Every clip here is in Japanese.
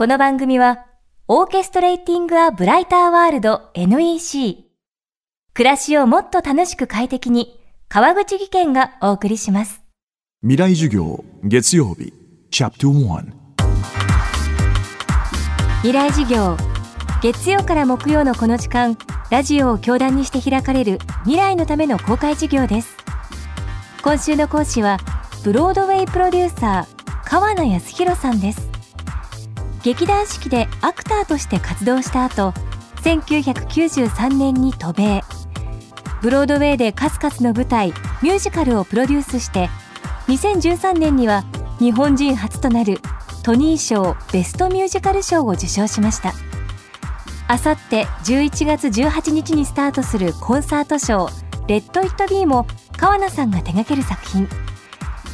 この番組は、オーケストレーティング・ア・ブライター・ワールド NEC。暮らしをもっと楽しく快適に、川口義賢がお送りします。未来授業月曜日チャプター未来授業。月曜から木曜のこの時間、ラジオを教壇にして開かれる未来のための公開授業です。今週の講師は、ブロードウェイプロデューサー、川名康弘さんです。劇団四季でアクターとして活動した後、1993年に渡米。ブロードウェイで数々の舞台、ミュージカルをプロデュースして、2013年には日本人初となるトニー賞ベストミュージカル賞を受賞しました。あさって11月18日にスタートするコンサートショー、レッド・イット・ビーも川名さんが手掛ける作品。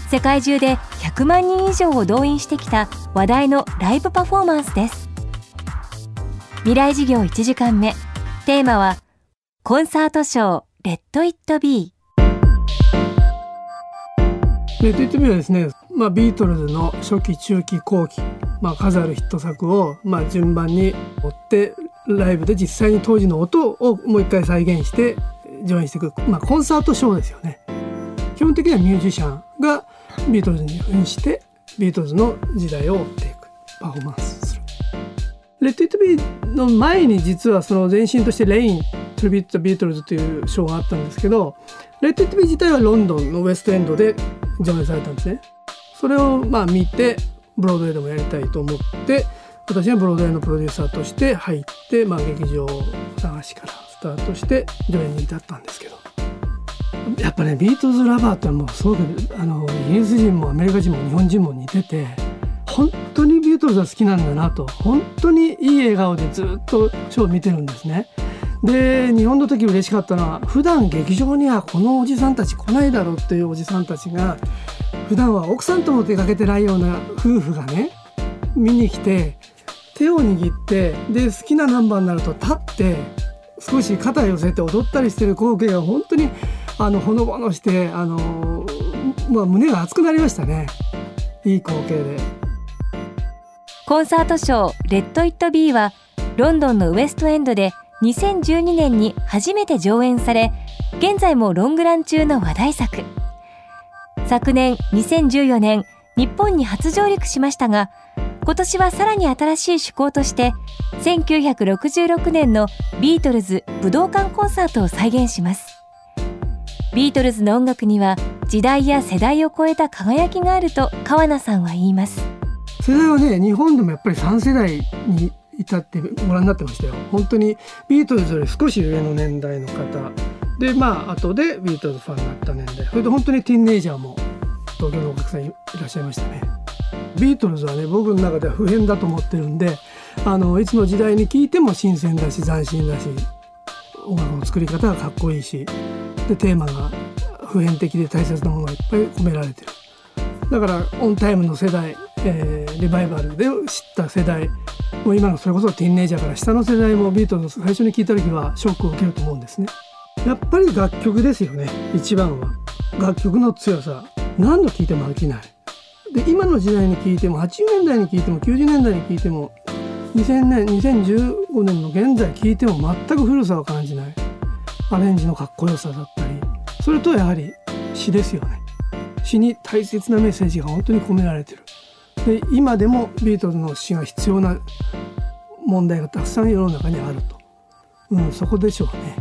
世界中で100万人以上を動員してきた話題のライブパフォーマンスです。未来授業1時間目。テーマは、コンサートショー、 Let It Be Let It Be はですね、まあ、ビートルズの初期中期後期、まあ、数あるヒット作を、まあ、順番に追ってライブで実際に当時の音をもう一回再現して上演していく、まあ、コンサートショーですよね基本的にはミュージシャンがビートルズに扮してビートルズの時代を追っていくパフォーマンスする。 Let It Be の前に実はその前身として Rain Tribute Beatles というショーがあったんですけど Let It Be 自体はロンドンのウェストエンドで上演されたんですね。それをまあ見てブロードウェイでもやりたいと思って私はブロードウェイのプロデューサーとして入って、まあ、劇場探しからスタートして上演に至ったんですけど。やっぱねビートルズラバーってもうすごくあのイギリス人もアメリカ人も日本人も似てて本当にビートルズが好きなんだなと本当にいい笑顔でずっとショーを見てるんですね。で日本の時嬉しかったのは普段劇場にはこのおじさんたち来ないだろうっていうおじさんたちが普段は奥さんとも出かけてないような夫婦がね見に来て手を握ってで好きなナンバーになると立って少し肩寄せて踊ったりしてる光景が本当にあのほのぼのしてあの、まあ、胸が熱くなりましたねいい光景で。コンサートショー、レッド・イット・ビーは、ロンドンのウエストエンドで2012年に初めて上演され、現在もロングラン中の話題作。昨年2014年、日本に初上陸しましたが、今年はさらに新しい趣向として、1966年のビートルズ武道館コンサートを再現します。ビートルズの音楽には時代や世代を超えた輝きがあると川名さんは言います。世代はね日本でもやっぱり3世代に至ってご覧になってましたよ。本当にビートルズより少し上の年代の方。でまあ後でビートルズファンになった年代。それで本当にティーンネイジャーも東京のお客さんいらっしゃいましたね。ビートルズはね僕の中では普遍だと思ってるんであのいつの時代に聴いても新鮮だし斬新だし音楽の作り方がかっこいいしでテーマが普遍的で大切なものがいっぱい込められてる。だからオンタイムの世代、えーリバイバルで知った世代もう今のそれこそティーンネイジャーから下の世代もビートルズ最初に聞いた時はショックを受けると思うんですね。やっぱり楽曲ですよね一番は。楽曲の強さ。何度聴いても飽きない。で今の時代に聴いても80年代に聴いても90年代に聴いても2000年2015年の現在聴いても全く古さを感じない。アレンジのかっこよさだったり。それとやはり詩ですよね。詩に大切なメッセージが本当に込められてる。で今でもビートルズの詩が必要な問題がたくさん世の中にあると、うん、そこでしょうね。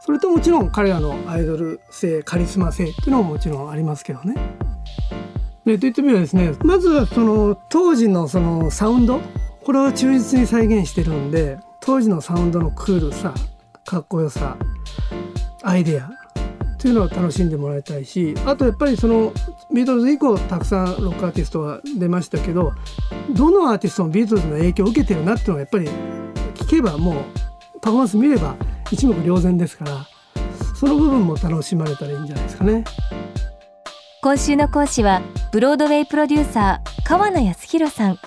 それともちろん彼らのアイドル性カリスマ性っていうのももちろんありますけどね。レッド・イット・ビーはですねまずはその当時のそのサウンドこれを忠実に再現してるんで当時のサウンドのクールさかっこよさアイデアっていうのを楽しんでもらいたいしあとやっぱりそのビートルズ以降たくさんロックアーティストが出ましたけどどのアーティストもビートルズの影響を受けてるなっていうのがやっぱり聞けばもうパフォーマンス見れば一目瞭然ですからその部分も楽しまれたらいいんじゃないですかね。今週の講師はブロードウェイプロデューサー川名康弘さん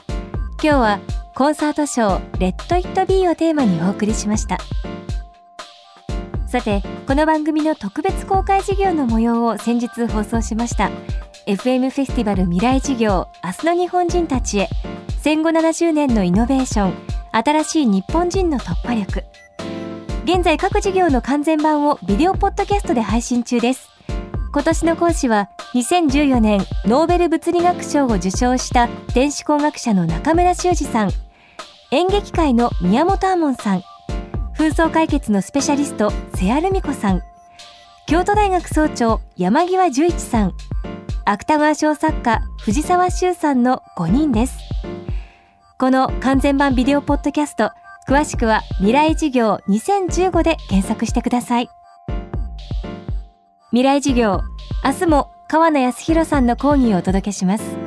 今日はコンサートショー「レッド・イット・ビー」をテーマにお送りしましたさてこの番組の特別公開事業の模様を先日放送しました。FM フェスティバル未来事業明日の日本人たちへ。戦後70年のイノベーション新しい日本人の突破力。現在各事業の完全版をビデオポッドキャストで配信中です。今年の講師は2014年ノーベル物理学賞を受賞した電子工学者の中村修二さん。演劇界の宮本亞門さん。紛争解決のスペシャリスト瀬谷ルミ子さん。京都大学総長山際十一さん。芥川賞作家藤沢修さんの5人です。この完全版ビデオポッドキャスト詳しくは未来事業2015で検索してください。未来事業明日も川野康弘さんの講義をお届けします。